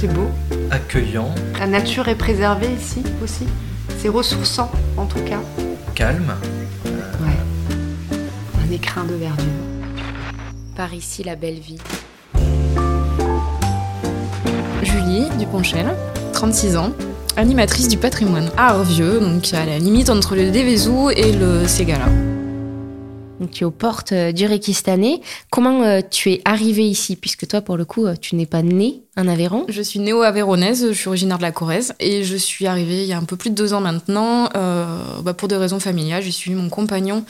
C'est beau. accueillant, La nature est préservée ici aussi. C'est ressourçant en tout cas. calme. Ouais. Un écrin de verdure. Par ici, la belle vie. Julie Duponchel, 36 ans, animatrice du patrimoine à Arvieux, donc à la limite entre le Dévezou et le Ségala. Donc, tu es aux portes euh, du. Comment euh, tu es arrivée ici? Puisque toi, pour le coup, euh, tu n'es pas née en Aveyron. Je suis néo-avéronaise, je suis originaire de la Corrèze et je suis arrivée il y a un peu plus de deux ans maintenant euh, bah, pour des raisons familiales. J'ai suivi mon compagnon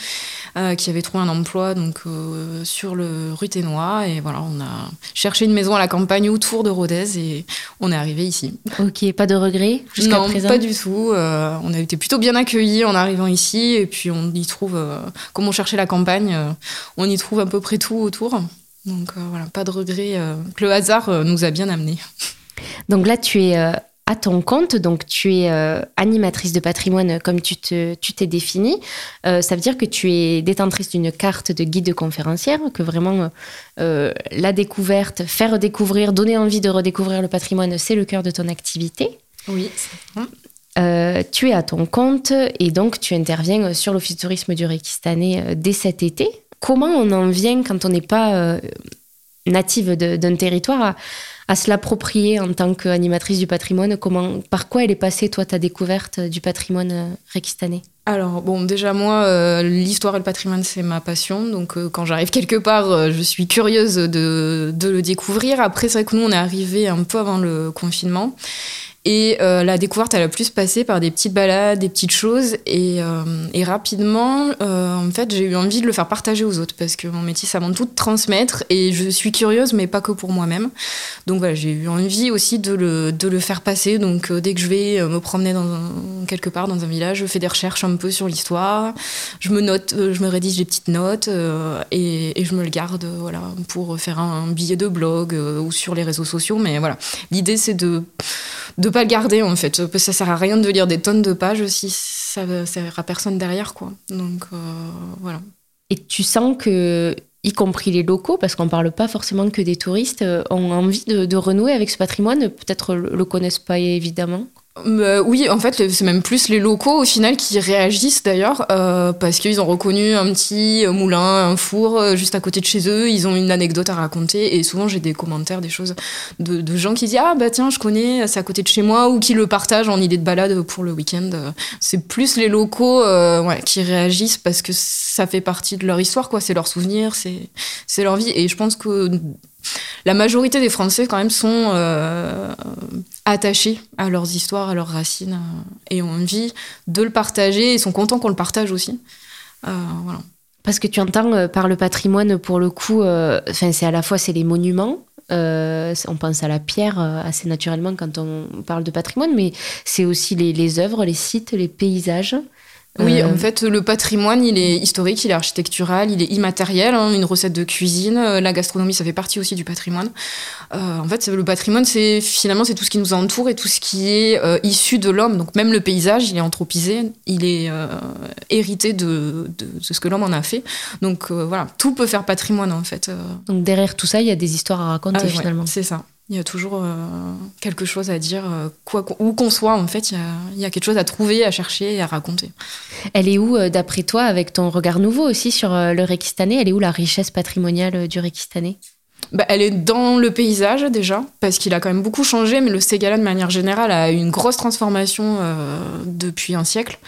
euh, qui avait trouvé un emploi donc euh, sur le Ténois et voilà, on a cherché une maison à la campagne autour de Rodez et on est arrivé ici. Ok, pas de regrets jusqu'à non, présent? pas du tout. On a été plutôt bien accueillis en arrivant ici et puis on y trouve, comme on cherchait la campagne, euh, on y trouve à peu près tout autour. Donc euh, voilà, pas de regrets. euh, que le hasard nous a bien amenés. Donc là, tu es à ton compte, donc tu es euh, animatrice de patrimoine comme tu te, tu t'es définie. Euh, ça veut dire que tu es détentrice d'une carte de guide conférencière, que vraiment euh, la découverte, faire découvrir, donner envie de redécouvrir le patrimoine, c'est le cœur de ton activité. Oui. Euh, tu es à ton compte et donc tu interviens sur l'Office du tourisme du Réquistanais euh, dès cet été. Comment on en vient quand on n'est pas euh, native de- d'un territoire à, se l'approprier en tant qu'animatrice du patrimoine? Comment, Par quoi elle est passée, toi, ta découverte du patrimoine réquistanais? Alors, bon, déjà, moi, l'histoire et le patrimoine, c'est ma passion. Donc, quand j'arrive quelque part, je suis curieuse de, de le découvrir. Après, c'est vrai que nous, on est arrivé un peu avant le confinement. Et euh, la découverte, elle a plus passé par des petites balades, des petites choses. Et, euh, rapidement, euh, en fait, j'ai eu envie de le faire partager aux autres parce que mon métier, c'est avant tout de transmettre. Et je suis curieuse, mais pas que pour moi-même. Donc voilà, j'ai eu envie aussi de le, de le faire passer. Donc dès que je vais me promener dans quelque part dans un village, je fais des recherches un peu sur l'histoire. Je me note, je me rédige des petites notes et, je me le garde voilà, pour faire un, billet de blog ou sur les réseaux sociaux. Mais voilà, l'idée c'est de de pas le garder en fait. Ça sert à rien de lire des tonnes de pages si ça ne sert à personne derrière quoi. Donc euh, voilà. Et tu sens que, y compris les locaux, parce qu'on ne parle pas forcément que des touristes, euh, ont envie de, renouer avec ce patrimoine, peut-être le connaissent pas évidemment. Euh, oui, en fait, c'est même plus les locaux au final qui réagissent d'ailleurs, euh, parce qu'ils ont reconnu un petit moulin, un four euh, juste à côté de chez eux, ils ont une anecdote à raconter, et souvent j'ai des commentaires, des choses de, de gens qui disent Ah bah tiens, je connais, c'est à côté de chez moi, ou qui le partagent en idée de balade pour le week-end. Euh, C'est plus les locaux euh, ouais, qui réagissent parce que ça fait partie de leur histoire, quoi, c'est leur souvenir, c'est leur vie, et je pense que la majorité des Français, quand même, sont euh, attachés à leurs histoires, à leurs racines, euh, et ont envie de le partager, et sont contents qu'on le partage aussi. Euh, voilà. Parce que tu entends par le patrimoine, pour le coup, c'est à la fois c'est les monuments. on pense à la pierre assez naturellement quand on parle de patrimoine, mais c'est aussi les, les œuvres, les sites, les paysages. Oui, Euh, en fait, le patrimoine, il est historique, il est architectural, il est immatériel. hein, une recette de cuisine, euh, la gastronomie, ça fait partie aussi du patrimoine. Euh, en fait, le patrimoine, c'est finalement c'est tout ce qui nous entoure et tout ce qui est euh, issu de l'homme. Donc même le paysage, il est anthropisé, il est euh, hérité de, de, de ce que l'homme en a fait. Donc voilà, tout peut faire patrimoine en fait. Donc derrière tout ça, il y a des histoires à raconter Ah ouais, finalement. c'est ça. Il y a toujours euh, quelque chose à dire, euh, quoi, où qu'on soit, en fait, il y, a, il y a quelque chose à trouver, à chercher et à raconter. Elle est où, euh, d'après toi, avec ton regard nouveau aussi sur le Réquistanais, elle est où la richesse patrimoniale du Réquistanais Bah, elle est dans le paysage déjà, parce qu'il a quand même beaucoup changé, mais le Ségala de manière générale a eu une grosse transformation euh, depuis un siècle.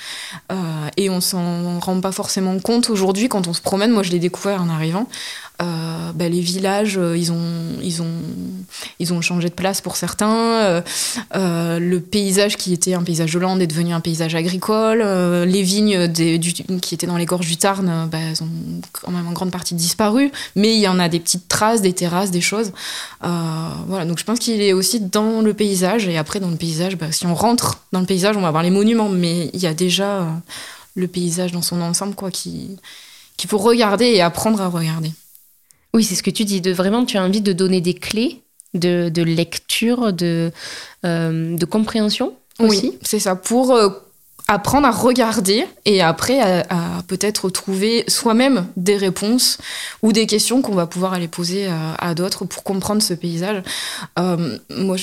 Euh, et on s'en rend pas forcément compte aujourd'hui quand on se promène. Moi, je l'ai découvert en arrivant. Euh, bah, les villages, euh, ils ont, changé de place pour certains. Euh, le paysage qui était un paysage de lande est devenu un paysage agricole. Les vignes qui étaient dans les gorges du Tarn, bah, elles ont quand même en grande partie disparu. Mais il y en a des petites traces, des terrasses, des choses. Voilà, donc je pense qu'il est aussi dans le paysage. Et après, dans le paysage, bah, si on rentre dans le paysage, on va voir les monuments. Mais il y a déjà le paysage dans son ensemble quoi, qui qu'il faut regarder et apprendre à regarder. Oui, c'est ce que tu dis. De vraiment, tu as envie de donner des clés de, de lecture, de, euh, de compréhension aussi. Oui, c'est ça. Pour euh, apprendre à regarder et après à, peut-être trouver soi-même des réponses ou des questions qu'on va pouvoir aller poser à, d'autres pour comprendre ce paysage. Euh, moi,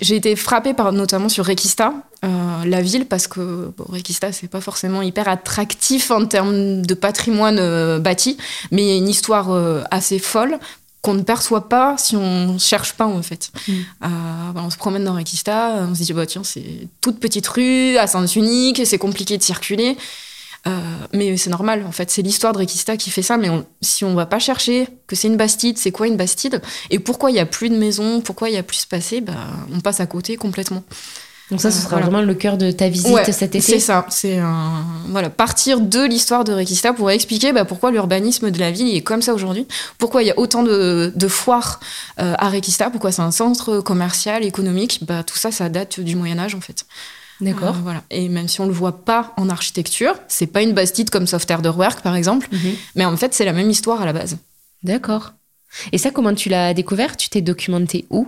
j'ai été frappée par notamment sur Requista, euh, la ville, parce que bon, Requista c'est pas forcément hyper attractif en termes de patrimoine euh, bâti, mais il y a une histoire assez folle qu'on ne perçoit pas si on cherche pas en fait. Mm. Euh, bah, on se promène dans Requista, on se dit bah tiens c'est toute petite rue à sens unique, c'est compliqué de circuler, euh, mais c'est normal en fait c'est l'histoire de Requista qui fait ça. Mais si on va pas chercher que c'est une bastide, c'est quoi une bastide? Et pourquoi il y a plus de maisons, pourquoi il y a plus de passé, bah, on passe à côté complètement. Donc ça, ce sera vraiment le cœur de ta visite cet été. C'est ça. C'est un... voilà partir de l'histoire de Requista pour expliquer bah, pourquoi l'urbanisme de la ville est comme ça aujourd'hui, pourquoi il y a autant de, de foires euh, à Requista, pourquoi c'est un centre commercial, économique. Bah, tout ça, ça date du Moyen Âge en fait. D'accord. Euh, voilà. Et même si on le voit pas en architecture, c'est pas une bastide comme Softer de Work par exemple, mhm. mais en fait c'est la même histoire à la base. D'accord. Et ça, comment tu l'as découvert? Tu t'es documenté où?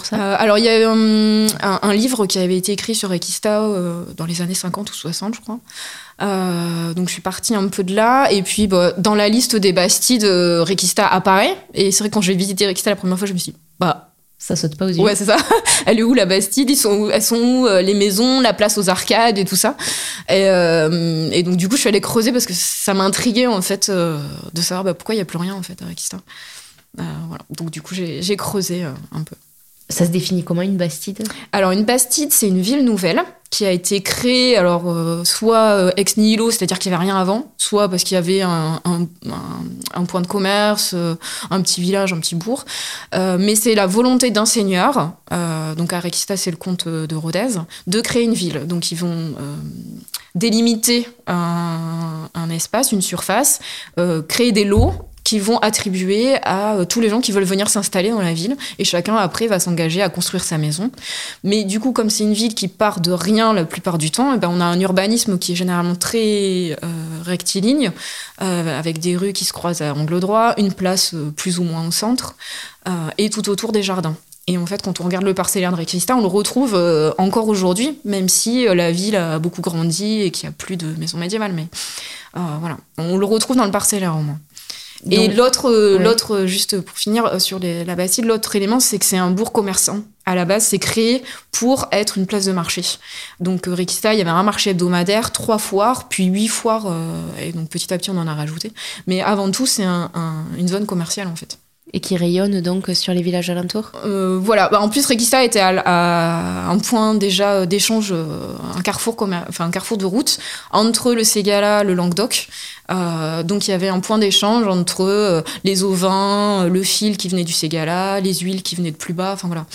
Ça euh, Alors, il y a un, un, livre qui avait été écrit sur Equista euh, dans les années 50 ou 60, je crois. Euh, donc, je suis partie un peu de là. Et puis, bah, dans la liste des Bastides, Requista apparaît. Et c'est vrai, quand j'ai visité Requista la première fois, je me suis dit, bah. Ça saute pas aux yeux. Ouais, c'est ça. Elle est où la Bastide Ils sont Elles sont où les maisons, la place aux arcades et tout ça? Et, et, donc, du coup, je suis allée creuser parce que ça m'a intriguée, en fait, de savoir bah, pourquoi il n'y a plus rien, en fait, à voilà. Donc, du coup, j'ai creusé un peu. Ça se définit comment une bastide? Alors une bastide, c'est une ville nouvelle qui a été créée, alors euh, soit euh, ex nihilo, c'est-à-dire qu'il n'y avait rien avant, soit parce qu'il y avait un, point de commerce, euh, un petit village, un petit bourg. mais c'est la volonté d'un seigneur, donc à Requista, c'est le comte de Rodez, de créer une ville. Donc ils vont délimiter un, espace, une surface, créer des lots qui vont attribuer à euh, tous les gens qui veulent venir s'installer dans la ville. Et chacun, après, va s'engager à construire sa maison. Mais du coup, comme c'est une ville qui part de rien la plupart du temps, eh ben, on a un urbanisme qui est généralement très euh, rectiligne, euh, avec des rues qui se croisent à angle droit, une place plus ou moins au centre, et tout autour des jardins. Et en fait, quand on regarde le parcellaire de Requista, on le retrouve encore aujourd'hui, même si la ville a beaucoup grandi et qu'il n'y a plus de maisons médiévales. Mais voilà, on le retrouve dans le parcellaire au moins. Et l'autre, euh, l'autre, euh, juste pour finir euh, sur la Bastide, l'autre élément, c'est que c'est un bourg commerçant. À la base, c'est créé pour être une place de marché. Donc, Requista, il y avait un marché hebdomadaire, trois foires, puis huit foires, et donc petit à petit, on en a rajouté. Mais avant tout, c'est une zone commerciale, en fait et qui rayonne donc sur les villages alentours? Euh, Voilà. Bah, en plus, Requista était à, un point déjà d'échange, euh, un carrefour, enfin, un carrefour de route entre le Ségala, le Languedoc. Euh, donc il y avait un point d'échange entre les ovins, le fil qui venait du Ségala, les huiles qui venaient de plus bas. Enfin voilà.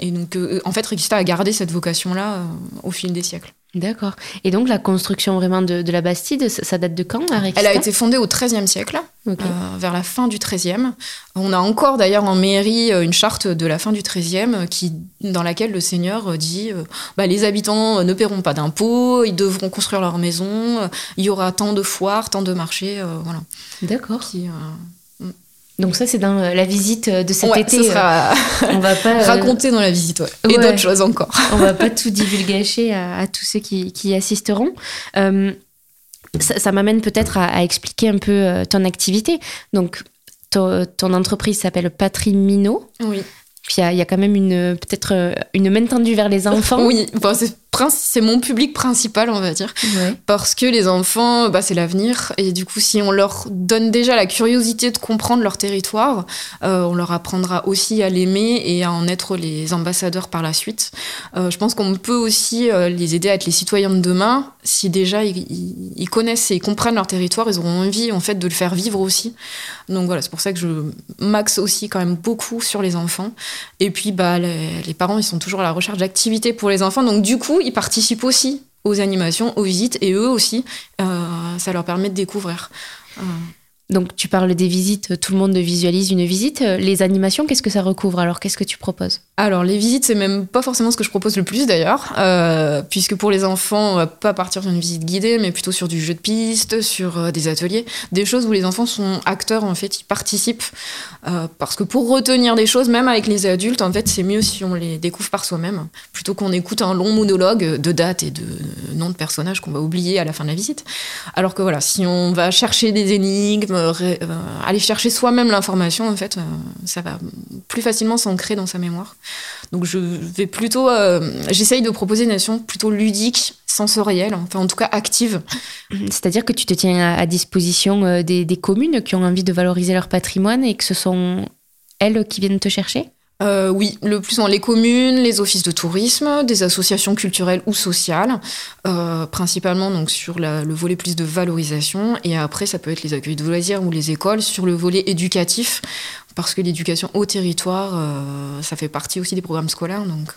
et donc en fait, Requista a gardé cette vocation-là au fil des siècles. D'accord. Et donc la construction vraiment de, la Bastide, ça date de quand Elle a été fondée au XIIIe siècle, euh, vers la fin du XIIIe. On a encore d'ailleurs en mairie euh, une charte de la fin du XIIIe euh, qui, dans laquelle le seigneur dit bah, les habitants ne paieront pas d'impôts, ils devront construire leur maison, il y aura tant de foires, tant de marchés, voilà. D'accord. Donc ça, c'est dans la visite de cet été. Ce sera on va pas raconter dans la visite, ouais. Et d'autres choses encore. on va pas tout divulgacher à, tous ceux qui, y assisteront. Ça, m'amène peut-être à, expliquer un peu ton activité. Donc, ton, ton entreprise s'appelle Patrimino. Oui. Puis il y, a quand même une peut-être une main tendue vers les enfants. oui, bon, c'est mon public principal, on va dire. Parce que les enfants, bah, c'est l'avenir. Et du coup, si on leur donne déjà la curiosité de comprendre leur territoire, euh, on leur apprendra aussi à l'aimer et à en être les ambassadeurs par la suite. Euh, je pense qu'on peut aussi euh, les aider à être les citoyens de demain. Si déjà ils, connaissent et ils comprennent leur territoire, ils auront envie en fait de le faire vivre aussi. Donc voilà, c'est pour ça que je maxe aussi quand même beaucoup sur les enfants. Et puis bah les, parents, ils sont toujours à la recherche d'activités pour les enfants. Donc du coup, ils participent aussi aux animations, aux visites, et eux aussi, euh, ça leur permet de découvrir. Euh. Donc tu parles des visites, tout le monde visualise une visite. Les animations, qu'est-ce que ça recouvre Alors? Qu'est-ce que tu proposes? Alors les visites, c'est même pas forcément ce que je propose le plus d'ailleurs, euh, puisque pour les enfants, on va pas partir sur une visite guidée, mais plutôt sur du jeu de piste, sur euh, des ateliers, des choses où les enfants sont acteurs en fait, ils participent. Euh, parce que pour retenir des choses, même avec les adultes, en fait, c'est mieux si on les découvre par soi-même, plutôt qu'on écoute un long monologue de dates et de noms de personnages qu'on va oublier à la fin de la visite. Alors que voilà, si on va chercher des énigmes euh, aller chercher soi-même l'information, en fait, euh, ça va plus facilement s'ancrer dans sa mémoire. Donc je vais plutôt, euh, j'essaye de proposer une action plutôt ludique, sensorielle, enfin en tout cas active. C'est-à-dire que tu te tiens à, disposition des communes qui ont envie de valoriser leur patrimoine et que ce sont elles qui viennent te chercher? Euh, oui, le plus souvent les communes, les offices de tourisme, des associations culturelles ou sociales, euh, principalement donc sur le volet plus de valorisation, et après ça peut être les accueils de loisirs ou les écoles sur le volet éducatif, parce que l'éducation au territoire, euh, ça fait partie aussi des programmes scolaires, donc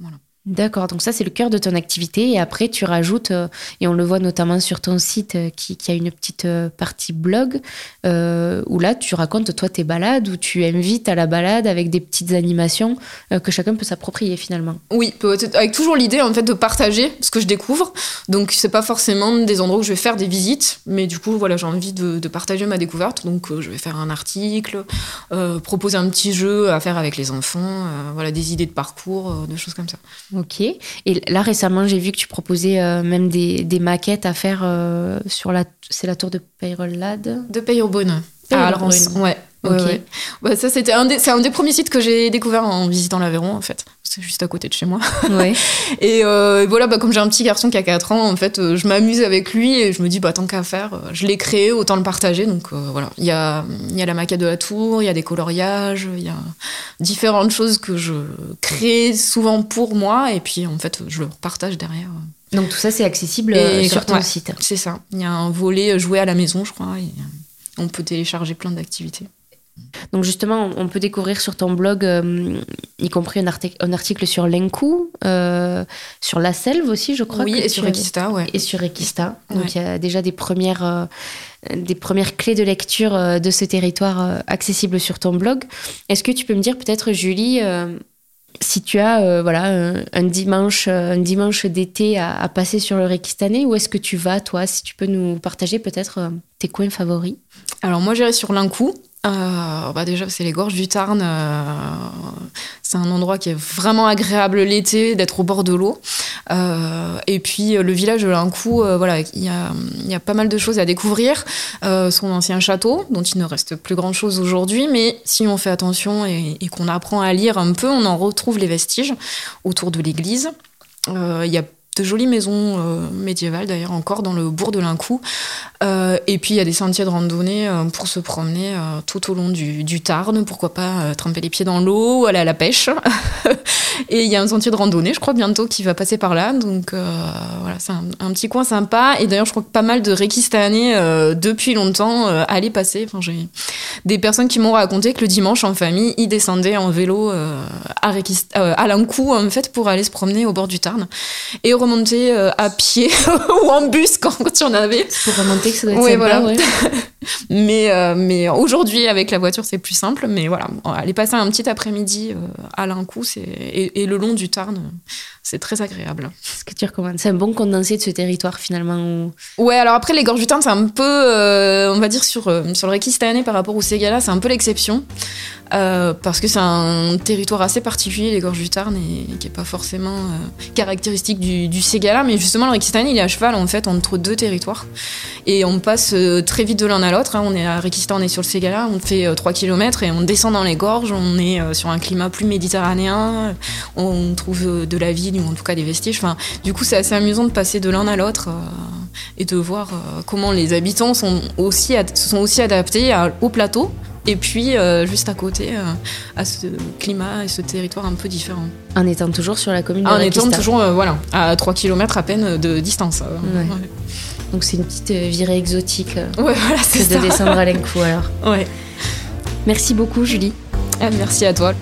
voilà. D'accord, donc ça c'est le cœur de ton activité et après tu rajoutes, euh, et on le voit notamment sur ton site euh, qui, a une petite euh, partie blog, où là tu racontes toi tes balades, où tu invites à la balade avec des petites animations que chacun peut s'approprier finalement. Oui, avec toujours l'idée en fait de partager ce que je découvre, donc c'est pas forcément des endroits où je vais faire des visites, mais du coup voilà j'ai envie de, de, partager ma découverte, donc je vais faire un article, proposer un petit jeu à faire avec les enfants, voilà des idées de parcours, des choses comme ça. Ok. Et là, récemment, j'ai vu que tu proposais euh, même des, maquettes à faire euh, sur la... C'est la tour de Peyrollade De Ah, ouais. Ok. Bah, ça, c'était un, c'est un des premiers sites que j'ai découvert en visitant l'Aveyron, en fait. C'est juste à côté de chez moi. Ouais. et euh, voilà, bah, comme j'ai un petit garçon qui a 4 ans, en fait, euh, je m'amuse avec lui et je me dis, bah, tant qu'à faire, euh, je l'ai créé, autant le partager. Donc voilà, il y a, y a la maquette de la tour, il y a des coloriages, il y a différentes choses que je crée souvent pour moi et puis en fait, je le partage derrière. Donc tout ça, c'est accessible sur ton site. C'est ça. Il y a un volet joué à la maison, je crois. Et on peut télécharger plein d'activités. Donc justement, on peut découvrir sur ton blog, euh, y compris un, un, article sur l'Enku, euh, sur la Selve aussi, je crois. Oui, et sur Equista, ouais. Et sur Equista. Donc il y a déjà des premières, euh, des premières clés de lecture de ce territoire accessibles sur ton blog. Est-ce que tu peux me dire peut-être, Julie, si tu as voilà un, dimanche un dimanche d'été à, passer sur le Rekistanais, où est-ce que tu vas toi Si tu peux nous partager peut-être tes coins favoris? Alors moi j'irai sur l'Incou. Euh, bah déjà, c'est les gorges du Tarn. Euh, c'est un endroit qui est vraiment agréable l'été, d'être au bord de l'eau. Euh, et puis, le village de Lincou, voilà, il y a, a, pas mal de choses à découvrir. son ancien château, dont il ne reste plus grand-chose aujourd'hui, mais si on fait attention et, qu'on apprend à lire un peu, on en retrouve les vestiges autour de l'église. Il y a de jolies maisons médiévales d'ailleurs encore dans le bourg de l'Incou. Et puis il y a des sentiers de randonnée euh, pour se promener tout au long du, Tarn, pourquoi pas tremper les pieds dans l'eau, aller à la pêche. et il y a un sentier de randonnée, je crois bientôt, qui va passer par là. Donc voilà, c'est un, petit coin sympa. Et d'ailleurs, je crois que pas mal de Réquistanais depuis longtemps allaient passer. Enfin, j'ai des personnes qui m'ont raconté que le dimanche en famille, ils descendaient en vélo à, à l'Incou en fait pour aller se promener au bord du Tarn. Et remonter euh, à pied ou en bus quand, quand il y en avait. Pour remonter, que ça doit sympa, voilà. ouais. mais euh, mais aujourd'hui, avec la voiture, c'est plus simple. Mais voilà, aller passer un petit après-midi euh, à l'Incou et, et le long du Tarn, c'est très agréable. Ce que tu recommandes, c'est un bon condensé de ce territoire finalement. Ouais, alors après, les gorges du Tarn, c'est un peu, on va dire, sur, sur le Réquis par rapport au Ségala, c'est un peu l'exception. parce que c'est un territoire assez particulier, les gorges du Tarn, et, qui n'est pas forcément caractéristique du, du Ségala, mais justement le Rekistan il est à cheval en fait entre deux territoires et on passe euh, très vite de l'un à l'autre. Hein. On est à Rekistan, on est sur le Ségala, on fait 3 euh, km et on descend dans les gorges, on est euh, sur un climat plus méditerranéen, on trouve de la ville ou en tout cas des vestiges. Enfin, du coup, c'est assez amusant de passer de l'un à l'autre et de voir comment les habitants sont aussi, se sont aussi adaptés au plateau et puis euh, juste à côté euh, à ce climat et ce territoire un peu différent. En étant toujours sur la commune de En étant toujours euh, voilà, à 3 km à peine de distance. Donc c'est une petite virée exotique ouais, voilà, que de descendre à l'Encou alors. Ouais. Merci beaucoup Julie. Ah, merci à toi.